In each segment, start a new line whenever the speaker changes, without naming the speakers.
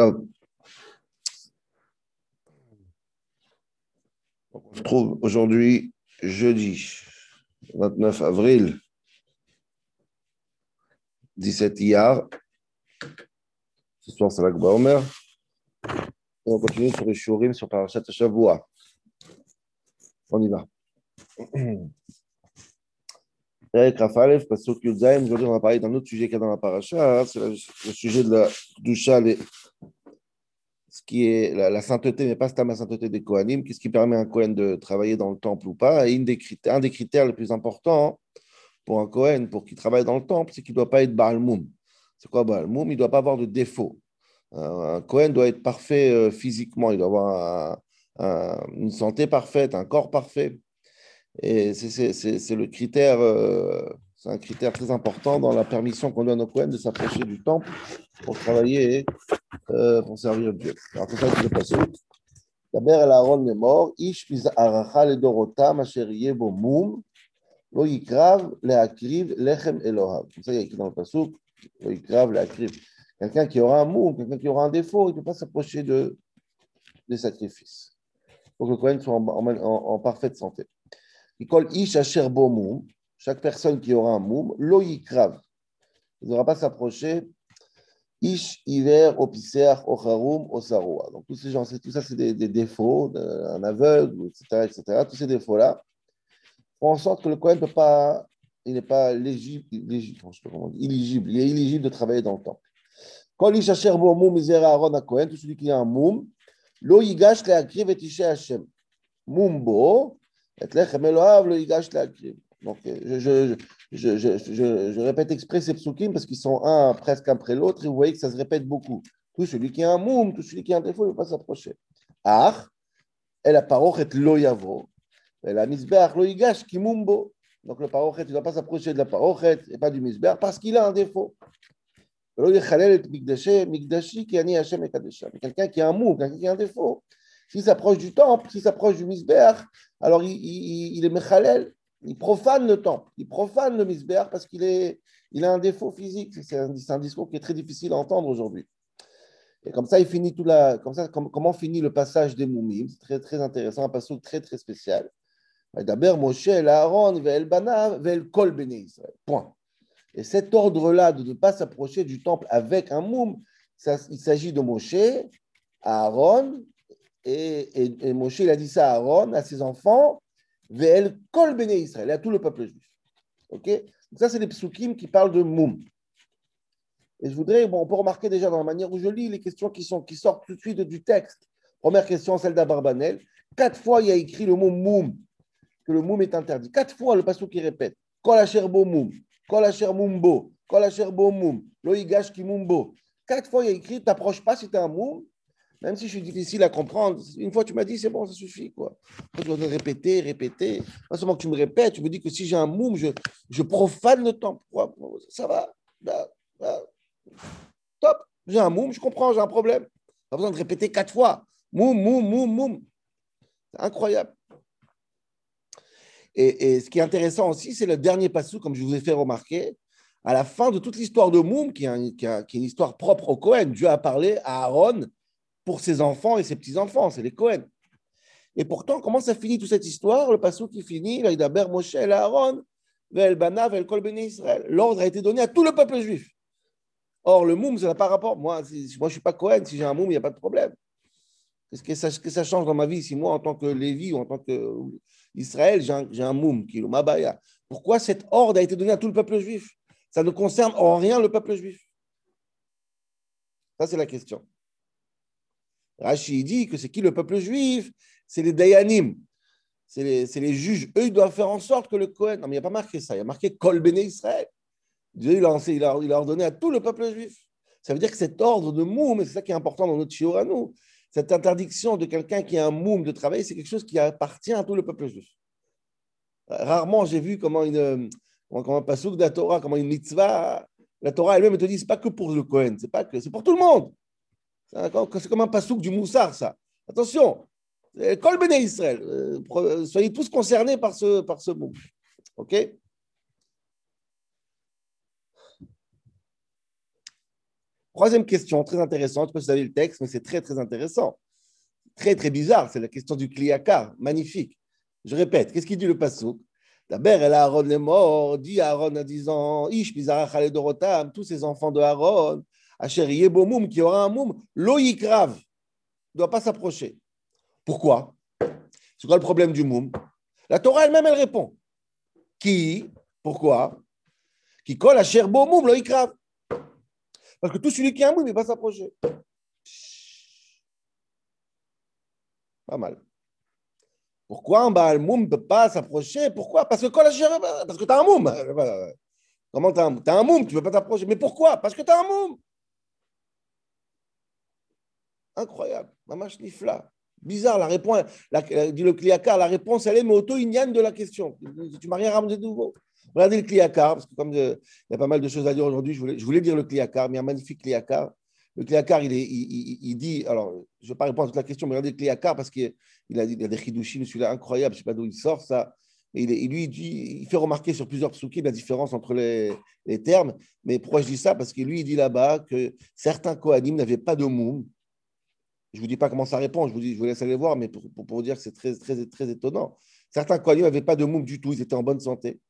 On se trouve aujourd'hui, jeudi 29 avril, 17 Iyar. Ce soir, c'est l'Akba Omer. On continue sur les Shurim sur Parashat Shavua. On y va. Rafalev, Pasuk Yudzaim, aujourd'hui on va parler d'un autre sujet qu'il y dans la paracha, c'est le, sujet de la Dusha, les, ce qui est la, sainteté, mais pas seulement la sainteté des Kohanim, qu'est-ce qui permet à un Kohen de travailler dans le temple ou pas. Un des critères les plus importants pour un Kohen, pour qu'il travaille dans le temple, c'est qu'il ne doit pas être Baal Moum. C'est quoi Baal Moum? Il ne doit pas avoir de défaut. Un Kohen doit être parfait euh, physiquement, il doit avoir un, un, une santé parfaite, un corps parfait. Et c'est le critère, euh, c'est un critère très important dans la permission qu'on donne au Kohen de s'approcher du temple pour travailler euh, pour servir Dieu. Alors, c'est ça qui est passé. דבר אל אהרון לאמור, איש מזערך לדורותם אשר יהיה בו מום, לא יקרב להקריב לחם אלוהיו. C'est ça qui est écrit dans le pasuk, לא יקרב להקריב. Quelqu'un qui aura un moum, quelqu'un qui aura un défaut, il ne peut pas s'approcher de, des sacrifices. Il faut que le Kohen soit en, en, en, en parfaite santé. Ish asher bo moum, chaque personne qui aura un moum, lo yikrav. Il ne devra pas s'approcher. Ish hiver, opiser, ocharum, osaroa. Donc tous ces gens, tout ça, c'est des, des, défauts, un aveugle, etc., etc. Tous ces défauts-là font en sorte que le Kohen ne peut pas, il n'est pas légible, légible, il est éligible de travailler dans le temple. Quand ish asher moum, misera Aaron à Kohen, tout celui qui a un moum, lo yigash leakriv et ishe Hashem. Moum bo, donc, je, je, je, je, répète exprès ces psukim parce qu'ils sont un presque après l'autre et vous voyez que ça se répète beaucoup. Tout celui qui a un moum, tout celui qui a un défaut, il ne peut pas s'approcher. Et la parochet lo et la misbeach lo yigash ki mumbo. Donc le parochet, il ne doit pas s'approcher de la parochet et pas du misbeach parce qu'il a un défaut. Quelqu'un qui a un moum, quelqu'un qui a un défaut, s'il s'approche du temple, s'il s'approche du misbeach, alors il, il, il est mechalel, il profane le temple, il profane le misbeach parce qu'il est, il a un défaut physique. C'est un, discours qui est très difficile à entendre aujourd'hui. Et comme ça, il finit tout la, comme ça, comme, comment finit le passage des moumim? C'est très, très intéressant, un passage très, très spécial. D'abord, Moshe, Aaron, Ve'el Bana, Ve'el Kol. Point. Et cet ordre-là de ne pas s'approcher du temple avec un moum, il s'agit de Moshe, Aaron et, et, et, Moshe, il a dit ça à Aaron, à ses enfants, Ve'el kol bene Israël, à tout le peuple juif. Ok? Donc ça, c'est les psukim qui parlent de moum. Et je voudrais, bon, on peut remarquer déjà dans la manière où je lis les questions qui, sont, qui sortent tout de suite du texte. Première question, celle d'Abarbanel. Quatre fois, il y a écrit le mot moum, que le moum est interdit. Quatre fois, le passage qui répète. Kol asher bo moum, kol asher mumbo, kol asher bo moum, lo yigash ki mumbo. Quatre fois, il y a écrit, t'approches pas si tu as un moum, même si je suis difficile à comprendre, une fois tu m'as dit, c'est bon, ça suffit. Quoi. Tu dois répéter, répéter. Pas seulement que tu me répètes, tu me dis que si j'ai un moum, je, je profane le temps. Ça va. Top, j'ai un moum, je comprends, j'ai un problème. Pas besoin de répéter quatre fois. Moum, moum, moum, moum. C'est incroyable. Et, et, ce qui est intéressant aussi, c'est le dernier passou, comme je vous ai fait remarquer. À la fin de toute l'histoire de Moum, qui est, qui, qui est une histoire propre au Cohen, Dieu a parlé à Aaron pour ses enfants et ses petits-enfants, c'est les Cohen. Et pourtant, comment ça finit toute cette histoire? Le passage qui finit, a Moshe et Aaron, Vel Bana, Vel Kol Israël. L'ordre a été donné à tout le peuple juif. Or, le moum, ça n'a pas rapport. Moi, si, moi je suis pas Cohen, si j'ai un moum, il n'y a pas de problème. Qu'est-ce que ça, que ça change dans ma vie si moi, en tant que Lévi ou en tant qu'Israël, j'ai un, un moum, qui est le Mabaya? Pourquoi cet ordre a été donné à tout le peuple juif? Ça ne concerne en rien le peuple juif. Ça, c'est la question. Rashi dit que c'est qui le peuple juif? C'est les Dayanim, c'est les, juges. Eux, ils doivent faire en sorte que le Kohen. Non, mais il n'y a pas marqué ça. Il y a marqué Kol Bene Israël. Dieu, il a, ordonné à tout le peuple juif. Ça veut dire que cet ordre de moum, c'est ça qui est important dans notre shiur à nous, cette interdiction de quelqu'un qui a un moum de travail, c'est quelque chose qui appartient à tout le peuple juif. Rarement, j'ai vu comment une, comment un pasouk de la Torah, comment une mitzvah, la Torah elle-même te dit, pas que pour le Kohen, c'est pas que, c'est pour tout le monde. C'est comme un pasouk du Moussar, ça. Attention, Kol Bene Israël, euh, soyez tous concernés par ce, par ce mot. OK? Troisième question, très intéressante. Je ne sais vous avez le texte, mais c'est très, très intéressant. Très, très bizarre. C'est la question du Kliyakar. Magnifique. Je répète, qu'est-ce qu'il dit le Passouk D'abord, elle a Aaron les morts, dit Aaron en disant Ish, Bizarach, Dorotam, tous ces enfants de Aaron, Asher Yebomoum, qui aura un moum, grave, ne doit pas s'approcher. Pourquoi? C'est quoi le problème du moum La Torah elle-même, elle répond. Qui Pourquoi? Qui colle à Cher Bomoum, grave. Parce que tout celui qui a un moum, il ne va pas s'approcher. Pas mal. Pourquoi un Moum ne peut pas s'approcher? Pourquoi? Parce que parce que tu as un Moum. Comment tu as, as un Moum Tu ne peux pas t'approcher. Mais pourquoi? Parce que tu as un Moum. Incroyable. Mamash Nifla. Bizarre, la réponse, dit le Kliakar, la réponse, elle est mais auto-ignane de la question. Tu m'as rien ramené de nouveau. Regardez le Kliakar, parce que comme euh, il y a pas mal de choses à dire aujourd'hui, je voulais, je voulais dire le Kliakar, mais un magnifique Kliakar. Le Kliakar, il, il, dit, alors, je ne vais pas répondre à toute la question, mais regardez le Kliakar, parce qu'il a, il a des chidushim, celui-là incroyable, je ne sais pas d'où il sort ça. Il, lui, dit, il fait remarquer sur plusieurs psukim la différence entre les, les, termes. Mais pourquoi je dis ça? Parce que lui, il dit là-bas que certains Kohanim n'avaient pas de moum. Je ne vous dis pas comment ça répond, je vous, dis, je vous laisse aller voir, mais pour, pour, dire que c'est très, très, très étonnant. Certains Kohanim n'avaient pas de moum du tout, ils étaient en bonne santé.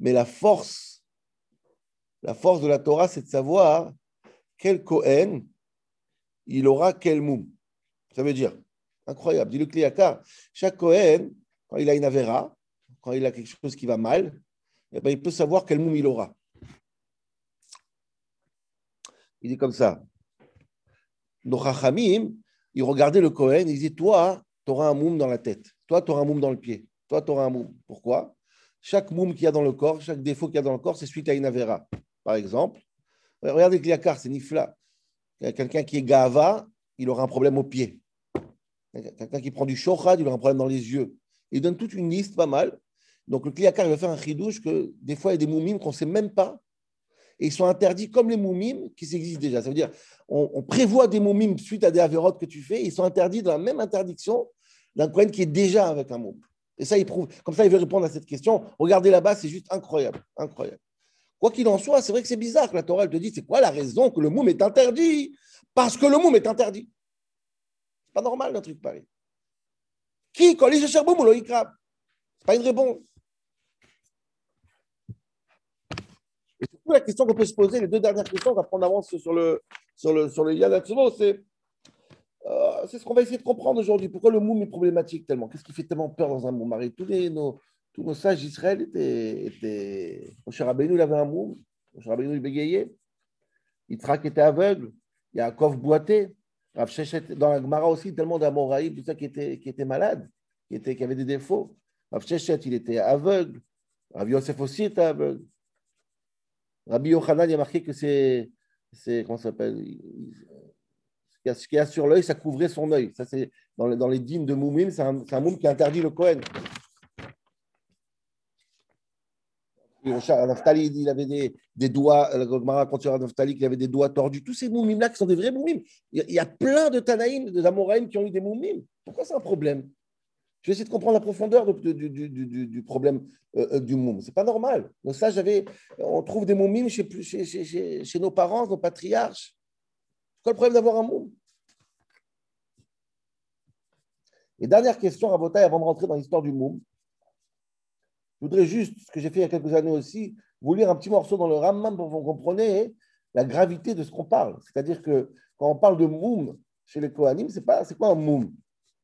Mais la force, la force de la Torah, c'est de savoir quel Kohen il aura quel moum. Ça veut dire, incroyable, dit le Kliyakar, chaque Kohen, quand il a une Avera, quand il a quelque chose qui va mal, eh ben, il peut savoir quel moum il aura. Il dit comme ça. Nos Chachamim, ils regardaient le Kohen, ils disaient Toi, tu auras un moum dans la tête. Toi, tu auras un moum dans le pied. Toi, tu auras un moum. Pourquoi? Chaque moum qu'il y a dans le corps, chaque défaut qu'il y a dans le corps, c'est suite à une Avera. Par exemple, regardez Kliakar, c'est Nifla. Quelqu'un qui est Gava, il aura un problème au pied. Quelqu'un qui prend du shochad, il aura un problème dans les yeux. Il donne toute une liste pas mal. Donc le Kliakar, il va faire un chidouche que des fois, il y a des moumimes qu'on ne sait même pas. Et ils sont interdits comme les moumimes qui existent déjà. Ça veut dire, on, prévoit des moumimes suite à des avérotes que tu fais. Ils sont interdits dans la même interdiction d'un Kohen qui est déjà avec un moum. Et ça, il prouve. Comme ça, il veut répondre à cette question. Regardez là-bas, c'est juste incroyable. Incroyable. Quoi qu'il en soit, c'est vrai que c'est bizarre que la Torah te dit c'est quoi la raison que le moum est interdit? Parce que le moum est interdit. C'est pas normal un truc pareil. Qui quand il cherche boum ou C'est pas une réponse. Et surtout, la question qu'on peut se poser, les deux dernières questions, on va prendre avance sur le, sur le, sur le c'est euh, c'est ce qu'on va essayer de comprendre aujourd'hui. Pourquoi le moum est problématique tellement? Qu'est-ce qui fait tellement peur dans un moum? Tous les, nos, tous nos sages d'Israël étaient, étaient... Moshe Rabbeinu, il avait un moum. Moshe Rabbeinu, il bégayait. Yitzhak était aveugle. Yaakov boitait. Rav Shechet, dans la Gemara aussi, tellement d'Amoraïm, tout ça qui était, qui était malade, qui, était, qui avait des défauts. Rav Shechet, il était aveugle. Rav Yosef aussi était aveugle. Rabbi Yochanan, il a marqué que c'est. Comment ça s'appelle Ce qu'il y a sur l'œil, ça couvrait son œil. Ça, c'est dans, les, dîmes de Moumim, c'est un, un moum qui interdit le Kohen. Naftali, il avait des, des doigts, sur Naftali, qu'il avait des doigts tordus. Tous ces moumim là qui sont des vrais moumim. Il y a plein de Tanaïm, de Amoraïm qui ont eu des moumim. Pourquoi c'est un problème? Je vais essayer de comprendre la profondeur du, du, problème euh, euh, du moum. C'est pas normal. Donc ça, on trouve des moumim chez, chez, nos parents, nos patriarches. Quoi le problème d'avoir un moum Et dernière question, Rabotaï, avant de rentrer dans l'histoire du moum. Je voudrais juste, ce que j'ai fait il y a quelques années aussi, vous lire un petit morceau dans le Rambam pour que vous compreniez la gravité de ce qu'on parle. C'est-à-dire que quand on parle de moum chez les Kohanim, c'est pas, c'est quoi un moum?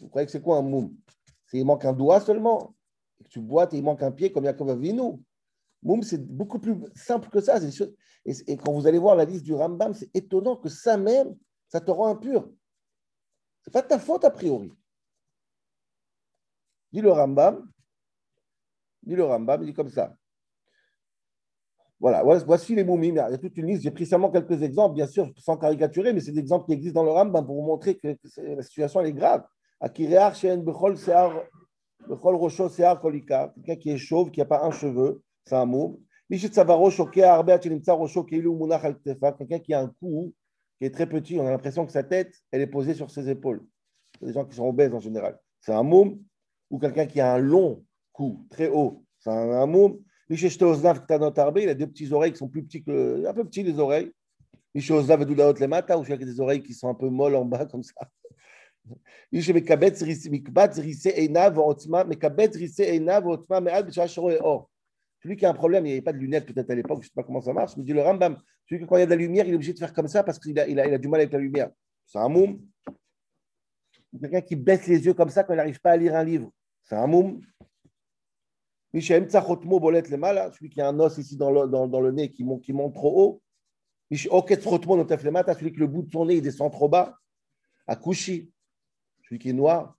Vous croyez que c'est quoi un moum? C'est il manque un doigt seulement. Tu boites et il manque un pied comme Yaakov Avinu. C'est beaucoup plus simple que ça. Et, quand vous allez voir la liste du Rambam, c'est étonnant que ça même, ça te rend impur. C'est pas ta faute a priori. Dit le Rambam, dit le Rambam, il dit comme ça. Voilà, voici les moumim. Il y a toute une liste. J'ai pris seulement quelques exemples, bien sûr, sans caricaturer, mais c'est des exemples qui existent dans le Rambam pour vous montrer que la situation est grave. Quelqu'un qui est chauve, qui n'a pas un cheveu, c'est un moum. Quelqu'un qui a un cou qui est très petit, on a l'impression que sa tête, elle est posée sur ses épaules. C'est des gens qui sont obèses en général. C'est un moum ou quelqu'un qui a un long cou, très haut. C'est un, moum. Il a deux petites oreilles qui sont plus petits que. un peu petits les oreilles. Mata, ou a des oreilles qui sont un peu molles en bas, comme ça. Celui qui a un problème, il n'y avait pas de lunettes peut-être à l'époque, je ne sais pas comment ça marche, mais dit le Rambam, celui qui quand il y a de la lumière, il est obligé de faire comme ça parce qu'il a, il a, il a du mal avec la lumière. C'est un moum. Quelqu'un qui baisse les yeux comme ça quand il n'arrive pas à lire un livre. C'est un moum. Celui qui a un os ici dans le, dans, dans le nez qui monte, qui monte trop haut. Celui qui le bout de son nez il descend trop bas. Akushi, qui est noir.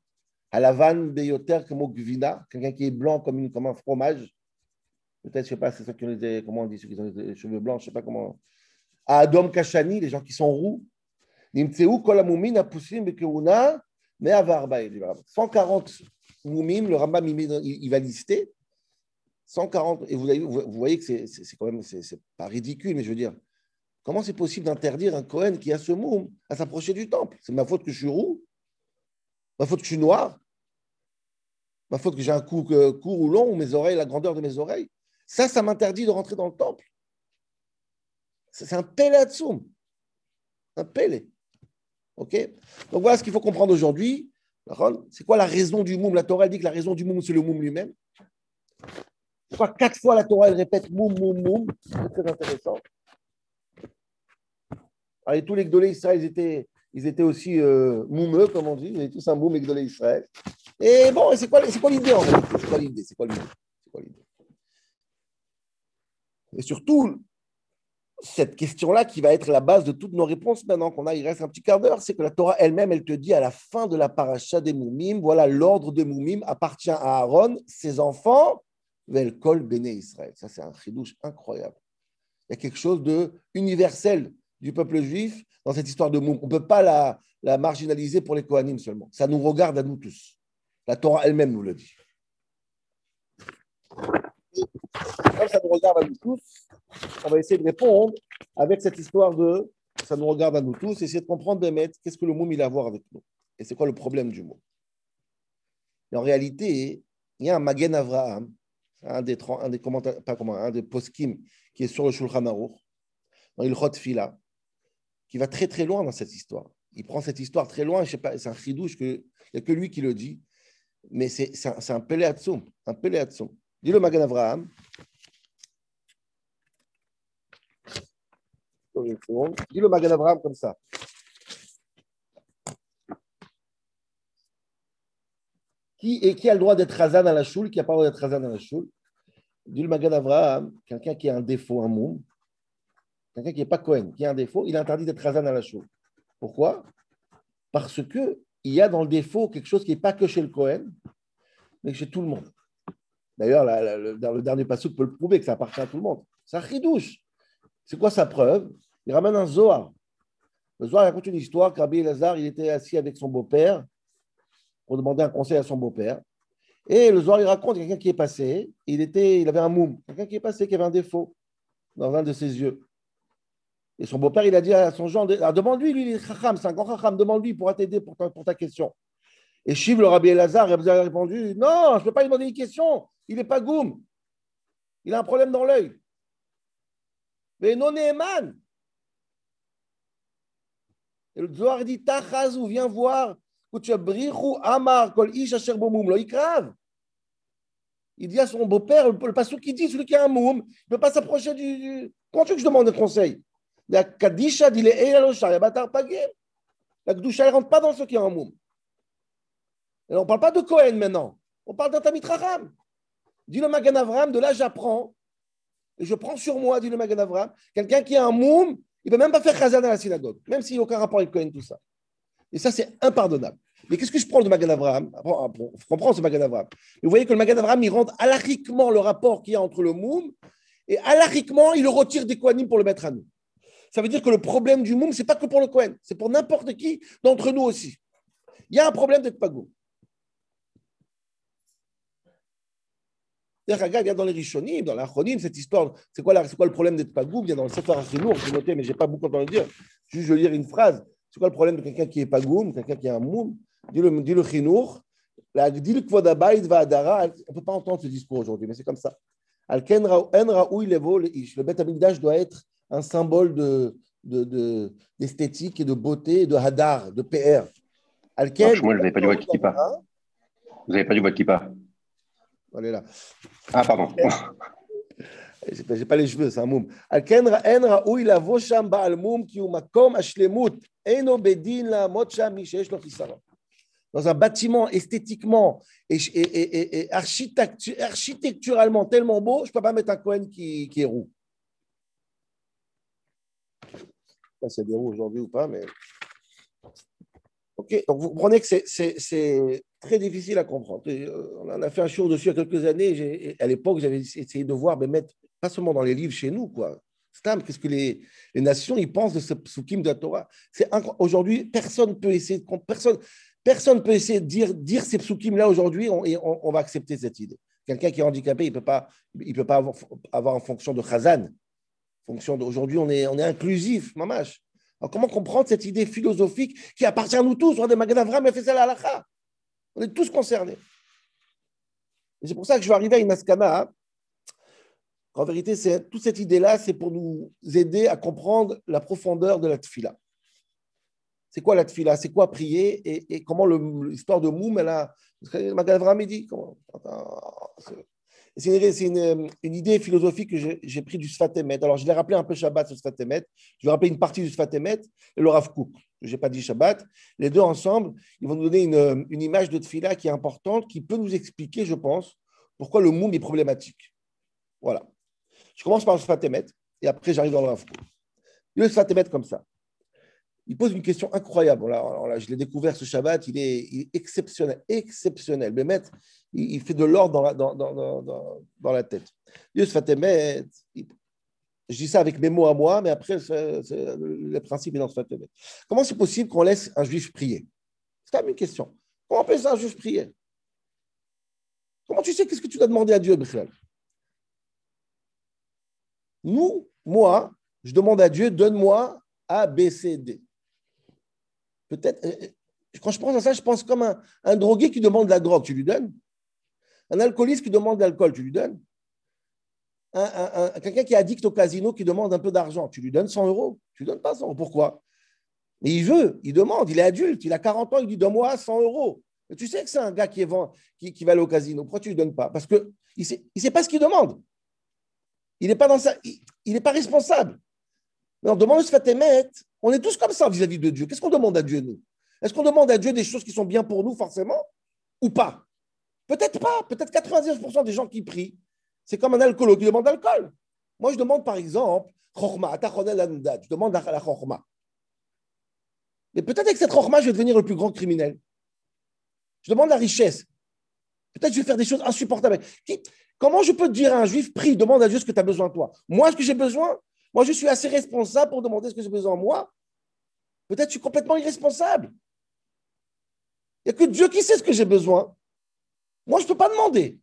À la vanne des yoter comme gvina, quelqu'un qui est blanc comme, une, comme un fromage. Peut-être, je ne sais pas, c'est ceux qui ont comment on dit, ceux qui ont les cheveux blancs, je ne sais pas comment. À Adom Kashani, les gens qui sont roux. Nimtseu kolamumin apusim bekeuna, mais avarba. 140 moumim, le Rambam il va lister. 140, et vous, vous voyez que c'est quand même, c'est pas ridicule, mais je veux dire, Comment c'est possible d'interdire un Cohen qui a ce moum à s'approcher du temple? C'est ma faute que je suis roux Ma faute que je suis noir Ma faute que j'ai un cou court ou long ou mes oreilles, la grandeur de mes oreilles Ça, ça m'interdit de rentrer dans le temple. C'est un pelatsoum. Un pelé. OK? Donc voilà ce qu'il faut comprendre aujourd'hui. C'est quoi la raison du moum? La Torah dit que la raison du moum, c'est le moum lui-même. Pourquoi quatre fois la Torah, elle répète moum, moum, moum C'est très intéressant. Allez, tous les Gdolé Israël, ils étaient, ils étaient aussi euh, moumeux, comme on dit. Ils étaient tous un moum Gdolé Israël. Et bon, c'est quoi, quoi l'idée en fait C'est quoi l'idée? C'est quoi l'idée? Et surtout, cette question-là qui va être la base de toutes nos réponses maintenant qu'on a, il reste un petit quart d'heure, c'est que la Torah elle-même, elle te dit à la fin de la paracha des Moumim, voilà, l'ordre des Moumim appartient à Aaron, ses enfants, Velkol Béné Israël. Ça, c'est un chidouche incroyable. Il y a quelque chose de universel du peuple juif dans cette histoire de Moum. On ne peut pas la, la, marginaliser pour les Kohanim seulement. Ça nous regarde à nous tous. La Torah elle-même nous le dit. Ça nous regarde à nous tous, on va essayer de répondre avec cette histoire de ça nous regarde à nous tous, essayer de comprendre, qu'est-ce que le Moum il a à voir avec nous et c'est quoi le problème du Moum? en réalité, il y a un Magen Avraham, un des, un des pas comment, un des poskim qui est sur le Shulchan Aruch, dans Fila, qui va très très loin dans cette histoire. Il prend cette histoire très loin, je sais pas, c'est un chidouche que il n'y a que lui qui le dit, mais c'est un, Pelé un Dis le Magan Avraham. Dis le Magan Avraham comme ça. Qui, et qui a le droit d'être Hazan à la choule, qui n'a pas le droit d'être Hazan à la choule? Dis le Magan Avraham, quelqu'un qui a un défaut, un moum, quelqu'un qui n'est pas Cohen, qui a un défaut, il est interdit d'être Razan à la chou. Pourquoi? Parce qu'il y a dans le défaut quelque chose qui n'est pas que chez le Cohen, mais chez tout le monde. D'ailleurs, le dernier passage peut le prouver que ça appartient à tout le monde. C'est un. C'est quoi sa preuve? Il ramène un Zohar. Le Zohar raconte une histoire qu'Abi Elazar, il était assis avec son beau-père pour demander un conseil à son beau-père. Et le Zohar, il raconte quelqu'un qui est passé, il, était, il avait un moum, quelqu'un qui est passé, qui avait un défaut dans un de ses yeux. Et son beau-père, il a dit à son genre, ah, demande-lui, lui, il est chacham, c'est un grand chacham, demande-lui, il pourra t'aider pour ta, question. Et Shiv, le rabbi Elazar, il a répondu, non, je ne peux pas lui demander une question, il n'est pas goum, il a un problème dans l'œil. Mais non, Eman. Et le Zohar dit, Tachazou, viens voir, Amar, Kol Ish Asher Bomoum, lo Il dit à son beau-père, le passou qui dit, celui qui a un moum, il ne peut pas s'approcher du. Comment tu veux que je demande un conseil? La Kadisha dit les la Batar Pagim. La Kedusha, elle ne rentre pas dans ce qui est en moum. On ne parle pas de Cohen maintenant. On parle d'un Tamit Raham. Dit le Magan Avram, de là j'apprends, et je prends sur moi, dit le Magan Avram, quelqu'un qui a un moum, il ne peut même pas faire Khazan à la synagogue, même s'il n'y a aucun rapport avec Cohen, tout ça. Et ça, c'est impardonnable. Mais qu'est-ce que je prends de Magan Avram? On comprend ce Magan Avram. vous voyez que le Magan Avram, il rentre alariquement le rapport qu'il y a entre le moum, et alariquement, il le retire des Kohanim pour le mettre à nous. Ça veut dire que le problème du Moum, ce n'est pas que pour le Kohen, c'est pour n'importe qui d'entre nous aussi. Il y a un problème d'être pago. il y a dans les Rishonim, dans l'Achronim, cette histoire, c'est quoi, le problème d'être pagou Il y a dans le Sefer lourd, j'ai noté, mais je n'ai pas beaucoup entendu dire. Je vais lire une phrase. C'est quoi le problème de quelqu'un qui est pagoum, quelqu'un qui a un moum? Chinour, dit le adara. On ne peut pas entendre ce discours aujourd'hui, mais c'est comme ça. Le ish. Le Bet doit être un symbole de, d'esthétique de, et de beauté, de hadar, de PR.
Alken, moi, vous n'avez pas du qui kippa. Vous n'avez pas du.
Elle est là.
Ah, pardon.
Je n'ai pas les cheveux, c'est un moum. Alken en raoui lavo sham ba'al moum ki makom ashlemut. Eno bedin la mot sham mi sheyesh lo Dans un bâtiment esthétiquement et, et, et, et architecturalement tellement beau, je ne peux pas mettre un Cohen qui, qui est roux. Je ne sais pas a des roues aujourd'hui ou pas, mais. Ok, donc vous comprenez que c'est très difficile à comprendre. Euh, on a fait un show dessus il y a quelques années. À l'époque, j'avais essayé de voir, mais mettre, pas seulement dans les livres chez nous, quoi. Stam, qu'est-ce que les, les, nations ils pensent de ce psukim de la Torah? Aujourd'hui, personne ne peut essayer de personne, personne peut essayer de dire, dire ces psukim là aujourd'hui et on, va accepter cette idée. Quelqu'un qui est handicapé, il ne peut pas, il peut pas avoir, avoir en fonction de Khazan. Fonction d'aujourd'hui, on est, est inclusif, mamache. Alors, comment comprendre cette idée philosophique qui appartient à nous tous? On halakha. On est tous concernés. C'est pour ça que je vais arriver à une askana. En vérité, c'est, toute cette idée-là, c'est pour nous aider à comprendre la profondeur de la tfila. C'est quoi la tfila C'est quoi prier? Et, comment l'histoire de Moum, elle a. Magadavra dit. C'est une, une, idée philosophique que j'ai pris du Sfatemet. Alors, je l'ai rappelé un peu Shabbat, ce Sfatemet. Je vais rappeler une partie du Sfatemet et le Rav Kook. Je n'ai pas dit Shabbat. Les deux ensemble, ils vont nous donner une, une image de Tfila qui est importante, qui peut nous expliquer, je pense, pourquoi le Moum est problématique. Voilà. Je commence par le Sfatemet et après, j'arrive dans le Rav Kook. Le Sfatemet comme ça. Il pose une question incroyable. Je l'ai découvert ce Shabbat, il est, exceptionnel, exceptionnel. Mais il, fait de l'ordre dans la, tête. je dis ça avec mes mots à moi, mais après, le principe est dans ce Fatemet. Comment c'est possible qu'on laisse un juif prier? C'est quand même une question. Comment on peut un juif prier? Comment tu sais qu'est-ce que tu dois demander à Dieu, Bichlal Nous, moi, je demande à Dieu, donne-moi A, B, C, D. Peut-être, euh, euh, quand je pense à ça, je pense comme un, drogué qui demande de la drogue, tu lui donnes. Un alcooliste qui demande de l'alcool, tu lui donnes. Un, quelqu'un qui est addict au casino, qui demande un peu d'argent, tu lui donnes 100 euros. Tu ne donnes pas 100 euros. Pourquoi? Mais il veut, il demande, il est adulte, il a 40 ans, il dit Donne-moi 100 euros. Tu sais que c'est un gars qui, est, qui, va aller au casino. Pourquoi tu ne lui donnes pas? Parce qu'il ne sait, il sait pas ce qu'il demande. Il n'est pas, il, pas responsable. Mais on demande se émettre. On est tous comme ça vis-à-vis de Dieu. Qu'est-ce qu'on demande à Dieu, nous? Est-ce qu'on demande à Dieu des choses qui sont bien pour nous, forcément, ou pas? Peut-être pas. Peut-être 99% des gens qui prient, c'est comme un alcoolo qui demande l'alcool. Moi, je demande, par exemple, je demande la Chorma. Mais peut-être avec cette Chorma, je vais devenir le plus grand criminel. Je demande la richesse. Peut-être je vais faire des choses insupportables. Comment je peux dire à un juif, prie, demande à Dieu ce que tu as besoin de toi? Moi, ce que j'ai besoin moi, je suis assez responsable pour demander ce que j'ai besoin de moi. Peut-être je suis complètement irresponsable. Il n'y a que Dieu qui sait ce que j'ai besoin. Moi, je ne peux pas demander.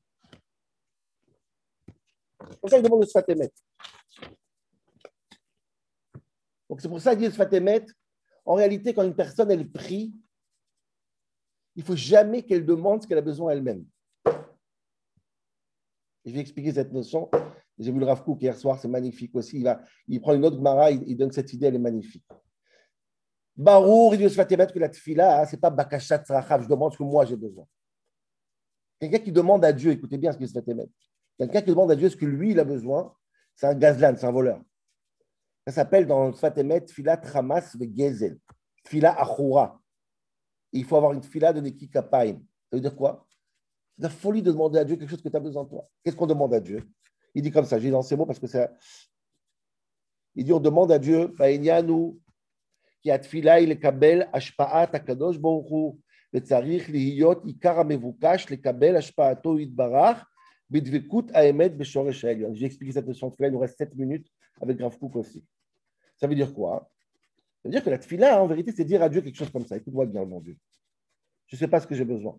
C'est pour ça qu'il demande le Sfatémet. Donc, c'est pour ça qu'il dit le Sfatémet. En réalité, quand une personne, elle prie, il ne faut jamais qu'elle demande ce qu'elle a besoin elle-même. Je vais expliquer cette notion. J'ai vu le Rav hier soir, c'est magnifique aussi. Il, va, il prend une autre Gemara, il, donne cette idée, elle est magnifique. Barour, il dit que la tfila, ce n'est pas Bakashat Rachav, je demande ce que moi j'ai besoin. Quelqu'un qui demande à Dieu, écoutez bien ce qu'il se fait émettre. Quelqu'un qui demande à Dieu ce que lui il a besoin, c'est un gazlan, c'est un voleur. Ça s'appelle dans le Fatemet Tfila Tramas Gezel, Tfila Achoura. Il faut avoir une tfila de Neki Kapaim. Ça veut dire quoi? C'est la folie de demander à Dieu quelque chose que tu as besoin de toi. Qu'est-ce qu'on demande à Dieu? il dit comme ça, j'ai dans ces mots parce que c'est. Il dit on demande à Dieu, qui a tfila il kabel ashpa'at akadosh baruch וצריך להיות עיקר המבוקש לקבל השפעתו יתברך בדבקות האמת בשורש העליון. J'ai expliqué cette notion de tfila, il nous reste 7 minutes avec Grave Cook aussi. Ça veut dire quoi Ça veut dire que la tfila, en vérité, c'est dire à Dieu quelque chose comme ça. Écoute-moi bien, mon Dieu. Je ne sais pas ce que j'ai besoin.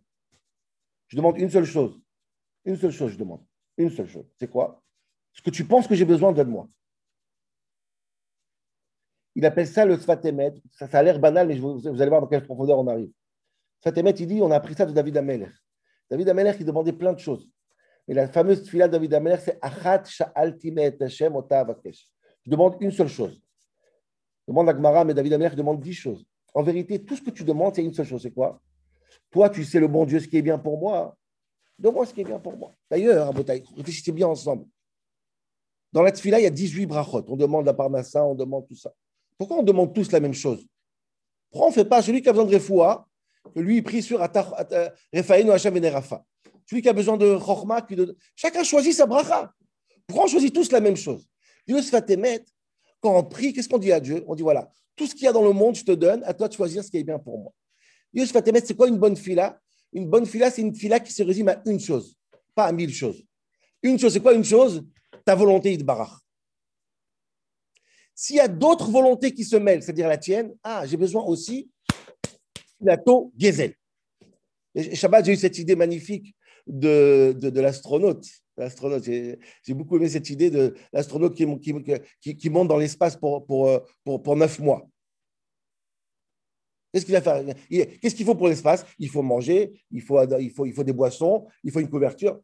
Je demande une seule chose. Une seule chose, je demande. Une seule chose. C'est quoi? Ce que tu penses que j'ai besoin, donne-moi. Il appelle ça le Sfatemet. Ça, ça a l'air banal, mais vous, allez voir dans quelle profondeur on arrive. Sfatemet, il dit on a appris ça de David Ameler. David Ameler qui demandait plein de choses. Mais la fameuse fila de David Ameler, c'est Achat Sha'alti Hashem Je demande une seule chose. Demande à Gmara, mais David Amer demande dix choses. En vérité, tout ce que tu demandes, c'est une seule chose, c'est quoi? Toi, tu sais le bon Dieu, ce qui est bien pour moi. Donne-moi ce qui est bien pour moi. D'ailleurs, réfléchissez bien ensemble. Dans la tfila, il y a 18 brachot. On demande la parnassa, on demande tout ça. Pourquoi on demande tous la même chose? Pourquoi on ne fait pas celui qui a besoin de refoua, que lui, il prie sur Refaïn ou Hachem Rafa Celui qui a besoin de Chorma, de... chacun choisit sa bracha. Pourquoi on choisit tous la même chose? Dieu se fait émettre. Quand on prie, qu'est-ce qu'on dit à Dieu? On dit voilà, tout ce qu'il y a dans le monde, je te donne, à toi de choisir ce qui est bien pour moi. Dieu se fait émettre, c'est quoi une bonne fila? Une bonne fila, c'est une fila qui se résume à une chose, pas à mille choses. Une chose, c'est quoi une chose? Ta volonté de barach. S'il y a d'autres volontés qui se mêlent, c'est-à-dire la tienne, ah, j'ai besoin aussi Gezel. Et Shabbat, j'ai eu cette idée magnifique de, l'astronaute. J'ai, beaucoup aimé cette idée de l'astronaute qui, monte dans l'espace pour neuf mois. Qu'est-ce qu'il va faire? Qu'est-ce qu'il faut pour l'espace? Il faut manger, il faut, il, faut, il faut des boissons, il faut une couverture.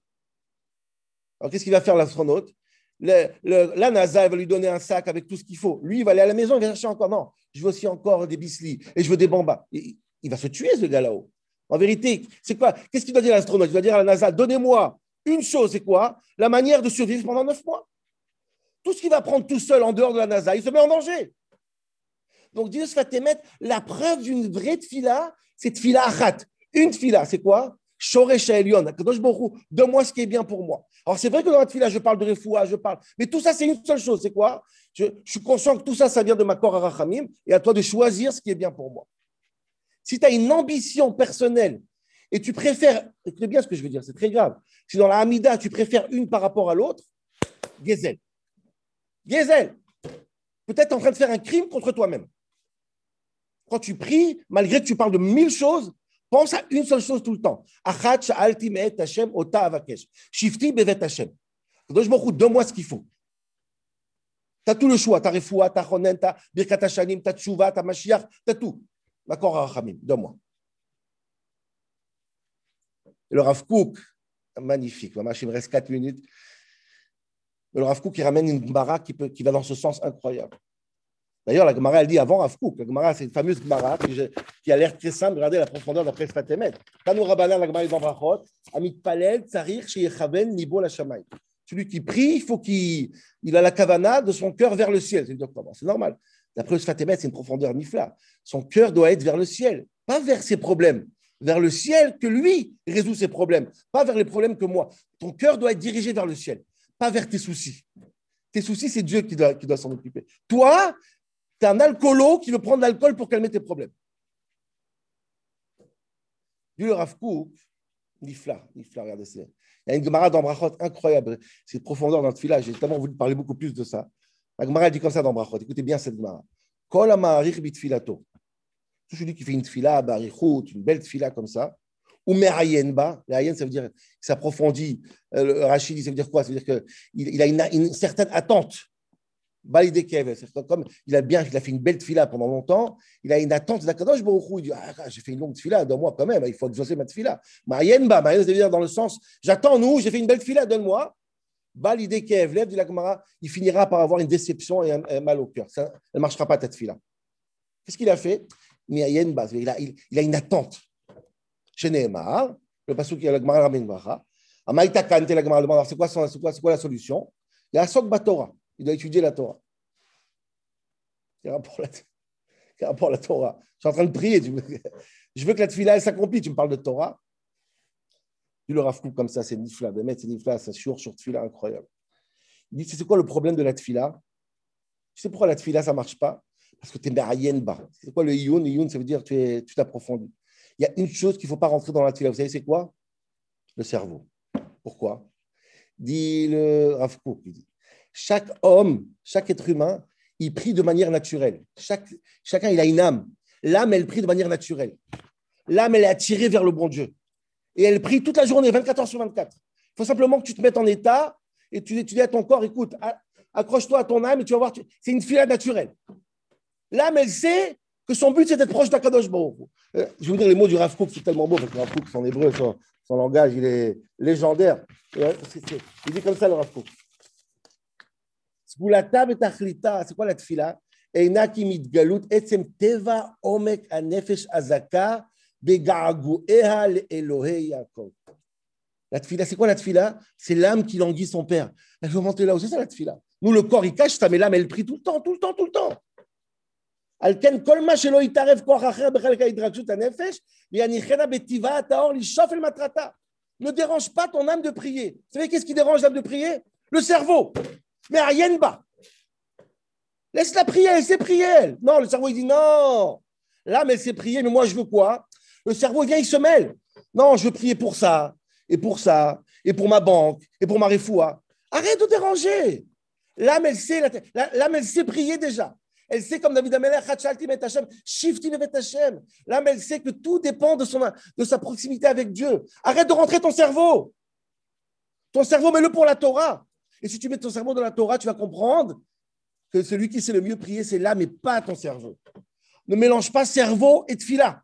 Alors, qu'est-ce qu'il va faire l'astronaute? La NASA va lui donner un sac avec tout ce qu'il faut. Lui, il va aller à la maison, il va chercher encore. Non, je veux aussi encore des bislis et je veux des bambas il va se tuer, ce gars là-haut. En vérité, c'est quoi? Qu'est-ce qu'il doit dire l'astronaute? Il doit dire à la NASA donnez-moi une chose, c'est quoi? La manière de survivre pendant neuf mois. Tout ce qu'il va prendre tout seul en dehors de la NASA, il se met en danger. Donc Dieu se fait émettre la preuve d'une vraie fila, c'est fila achat. Une fila, c'est quoi? Shoresh Elion, donne-moi ce qui est bien pour moi. Alors c'est vrai que dans la fila, je parle de refoua, je parle, mais tout ça, c'est une seule chose, c'est quoi? Je, suis conscient que tout ça, ça vient de ma corps à Rachamim, et à toi de choisir ce qui est bien pour moi. Si tu as une ambition personnelle et tu préfères, écoutez bien ce que je veux dire, c'est très grave. Si dans la Hamida, tu préfères une par rapport à l'autre, Gezel. Gezel. Peut-être en train de faire un crime contre toi-même. Quand tu pries, malgré que tu parles de mille choses, pense à une seule chose tout le temps. Achat Hashem ota avakesh. Shifti bevet Hashem. Donne-moi ce qu'il faut. Tu as tout le choix. Tu as Refoua, tu as tu as Birkat Hashanim, Mashiach, tout. D'accord, Rachamim, donne-moi. Le Rav Kook, magnifique, il me reste 4 minutes. Le Rav Kook, il ramène une Gemara qui, qui va dans ce sens incroyable. D'ailleurs, la Gemara, elle dit avant Rav Kook. La Gemara, c'est une fameuse Gemara qui, a l'air très simple. Regardez la profondeur d'après Sfatemet. Tanu Rabbanan, la Gemara est dans Brachot. Amit Palel, Tsarir, Nibo, la Shamaï. Celui qui prie, il faut qu'il il a la kavana de son cœur vers le ciel. C'est normal. D'après le Sfatémet, c'est une profondeur nifla. Son cœur doit être vers le ciel, pas vers ses problèmes. Vers le ciel que lui résout ses problèmes, pas vers les problèmes que moi. Ton cœur doit être dirigé vers le ciel, pas vers tes soucis. Tes soucis, c'est Dieu qui doit s'en occuper. Toi, tu es un alcoolo qui veut prendre l'alcool pour calmer tes problèmes. Du le Rav Nifla, Nifla, regardez, il y a une Gemara dans Brachot incroyable. C'est profondeur dans le filage. J'ai tellement voulu parler beaucoup plus de ça. La Gemara dit comme ça dans Brachot. Écoutez bien cette Gemara. Kol ama'arich bitfilato. Tout celui qui fait une tfila, une belle tfila comme ça, ou merayen ba, merayen ça veut dire s'approfondit. Euh, Rachid, ça veut dire quoi? Ça veut dire qu'il il a une, certaine attente. Comme il a bien, il a fait une belle tfila pendant longtemps, il a une attente d'Akadosh Baruch il dit ah, j'ai fait une longue tfila, donne-moi quand même, il faut exaucer ma tfila. Merayen ba, ça veut dire dans le sens j'attends nous, j'ai fait une belle tfila, donne-moi l'idée lève dit la Gemara, il finira par avoir une déception et un, mal au cœur. Ça, elle ne marchera pas, cette fille-là. Qu'est-ce qu'il a fait? Mais il a il il, a une attente. Chez le passage qui a la Gemara ramène Bacha, Amaïta Kante, la Gemara demande c'est quoi, quoi, la solution? Il y a Sok Torah, il doit étudier la Torah. Quel rapport, la, rapport à la Torah Je suis en train de prier, je veux que la tfila s'accomplisse, tu me parles de Torah il le Rav comme ça, c'est nifla. De mettre c'est nifla, c'est sur sur tfila incroyable. Il dit c'est quoi le problème de la tfila? Tu sais pourquoi la tfila ça marche pas? Parce que tu es bas. C'est quoi le yun? Le yun, ça veut dire tu tu t'approfondis. Il y a une chose qu'il ne faut pas rentrer dans la tfila. Vous savez, c'est quoi? Le cerveau. Pourquoi? Dit le Rav il dit chaque homme, chaque être humain, il prie de manière naturelle. Chaque, chacun, il a une âme. L'âme, elle prie de manière naturelle. L'âme, elle est attirée vers le bon Dieu et elle prie toute la journée, 24 heures sur 24. Il faut simplement que tu te mettes en état et tu, dis à ton corps, écoute, accroche-toi à ton âme et tu vas voir, c'est une fila naturelle. L'âme, elle sait que son but, c'est d'être proche d'Akadosh Baruch. Euh, je vais vous dire les mots du Rav Kook, c'est tellement beau, parce que Rav Kook, son hébreu, son, langage, il est légendaire. Euh, il dit comme ça, le Rav. C'est quoi la tfila אינה כי מתגלות עצם טבע עומק הנפש הזכה בגעגועיה לאלוהי יעקב. La tfila, c'est quoi la tfila C'est l'âme qui languit son père. Elle veut monter là-haut, c'est ça la tfila. Nous, le corps, il cache ça, mais l'âme, elle prie tout le temps, tout le temps, tout le temps. על כן כל מה שלא יתערב כוח אחר בחלק ההתרגשות הנפש, ויניחנה בטבעה הטהור לשאוף אל מטרתה. Ne dérange pas ton âme de prier. Vous savez qu'est-ce qui dérange l'âme de prier Le cerveau. Mais rien bas. Laisse-la prier, elle sait prier. Non, le cerveau, il dit non. L'âme, elle sait prier, mais moi, je veux quoi? Le cerveau, il vient, il se mêle. Non, je veux prier pour ça, et pour ça, et pour ma banque, et pour ma réfoua. Arrête de déranger. L'âme, elle sait, l'âme, elle sait prier déjà. Elle sait comme David Amelech, Shifti Hashem. L'âme, elle sait que tout dépend de sa proximité avec Dieu. Arrête de rentrer ton cerveau. Ton cerveau, mets-le pour la Torah. Et si tu mets ton cerveau dans la Torah, tu vas comprendre que celui qui sait le mieux prier, c'est l'âme et pas ton cerveau. Ne mélange pas cerveau et tfila.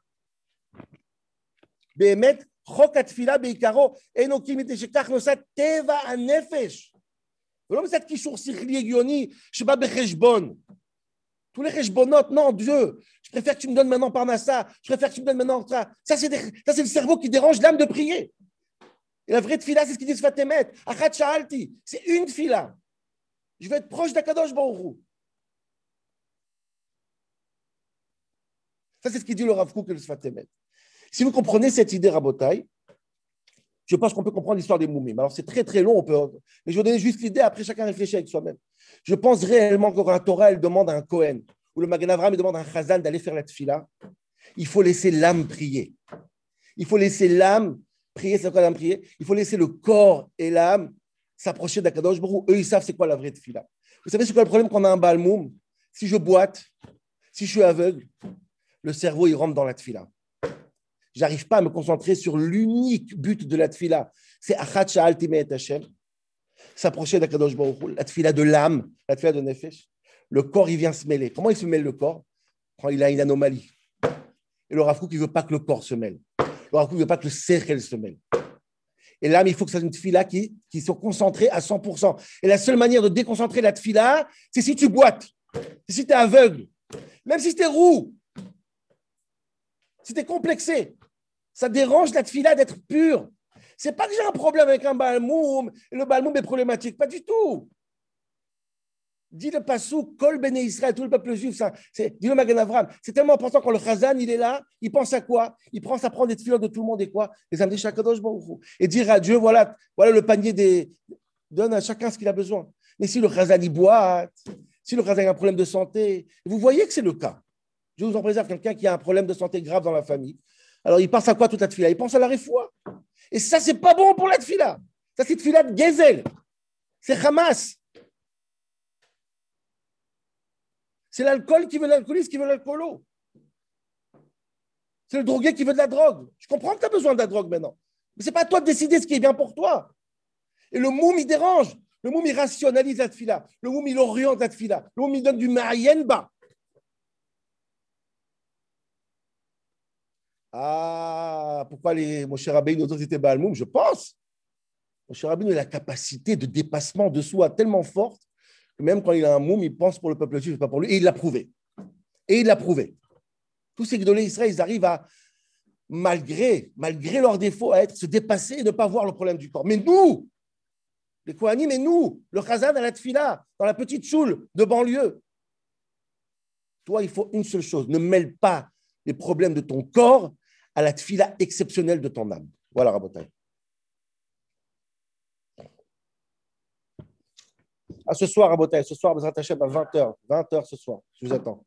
באמת, חוק התפילה בעיקרו אינו כי מפני שכך נוסד טבע הנפש. ולא מצד קישור שכלי הגיוני שבא בחשבון. Tous les cheshbonot, non, Dieu, je préfère que tu me donnes maintenant par Nassa, je préfère que tu me donnes maintenant ça. Ça, c'est, ça, c'est le cerveau qui dérange l'âme de prier. Et la vraie fila, c'est ce qu'il dit Sfatemet. Achat Sha'alti, c'est une fila. Je vais être proche d'Akadosh Baruch Ça, c'est ce qu'il dit le Rav Kook et le Sfatemet. Si vous comprenez cette idée, Rabotai, je pense qu'on peut comprendre l'histoire des moumim. Alors, c'est très, très long, on peut... mais je vais donner juste l'idée, après chacun réfléchit avec soi-même. Je pense réellement que quand la Torah, demande à un Cohen, ou le Magan Avram, demande à un Chazan d'aller faire la tfila, il faut laisser l'âme prier. Il faut laisser l'âme prier, c'est quoi l'âme prier Il faut laisser le corps et l'âme s'approcher d'Akadosh Baruch Eux, ils savent c'est quoi la vraie tfila. Vous savez, c'est quoi le problème quand on a un balmoum? Si je boite, si je suis aveugle, le cerveau, il rentre dans la tfila. J'arrive pas à me concentrer sur l'unique but de la tfila. C'est Achat Sha'al et Hashem s'approcher d'Akadosh Baruch la tfila de l'âme, la tfila de Nefesh. Le corps, il vient se mêler. Comment il se mêle le corps? Quand il a une anomalie. Et le Rav il ne veut pas que le corps se mêle. Le Rav ne veut pas que le cercle se mêle. Et l'âme, il faut que ça soit une tfila qui, qui soit concentrée à 100%. Et la seule manière de déconcentrer la tfila, c'est si tu boites, si tu es aveugle, même si tu es roux, si tu es complexé. Ça dérange la tfila d'être pure. C'est pas que j'ai un problème avec un balmoum, le balmoum est problématique, pas du tout. Dis le passou, Kol Bene Israël, tout le peuple juif, ça, c'est, dis le Magan Avram. C'est tellement important quand le Chazan, il est là, il pense à quoi? Il pense à prendre des tefilot de tout le monde et quoi? Les amener Shakadosh Et dire à Dieu, voilà, voilà le panier des. Donne à chacun ce qu'il a besoin. Mais si le Chazan, il boite, si le Chazan a un problème de santé, vous voyez que c'est le cas. Je vous en préserve quelqu'un qui a un problème de santé grave dans la famille. Alors, il pense à quoi toute la tefila? Il pense à la réfoua. Et ça, c'est pas bon pour la tfila. Ça, c'est tfila de Gezel. C'est Hamas. C'est l'alcool qui veut l'alcoolisme qui veut l'alcoolo. C'est le drogué qui veut de la drogue. Je comprends que tu as besoin de la drogue maintenant. Mais ce n'est pas à toi de décider ce qui est bien pour toi. Et le moum, il dérange. Le moum, il rationalise la tfila. Le moum, il oriente la tfila. Le moum, il donne du bas. Ah, pourquoi les Moshe Rabbeinu, nous autres étaient Baalmoum Je pense. Moshe Rabbeinu a la capacité de dépassement de soi tellement forte même quand il a un moum, il pense pour le peuple juif, pas pour lui. Et il l'a prouvé. Et il l'a prouvé. Tous ces guidolés Israël, ils arrivent à, malgré, malgré leurs défauts, à être, se dépasser et ne pas voir le problème du corps. Mais nous, les Kohanim et nous, le Chazan à la Tfila, dans la petite choule de banlieue, toi, il faut une seule chose, ne mêle pas les problèmes de ton corps à la tfila exceptionnelle de ton âme. Voilà, Rabotai. À ce soir, Rabotai, ce soir, vous attachez à 20h, 20h ce soir, je vous attends.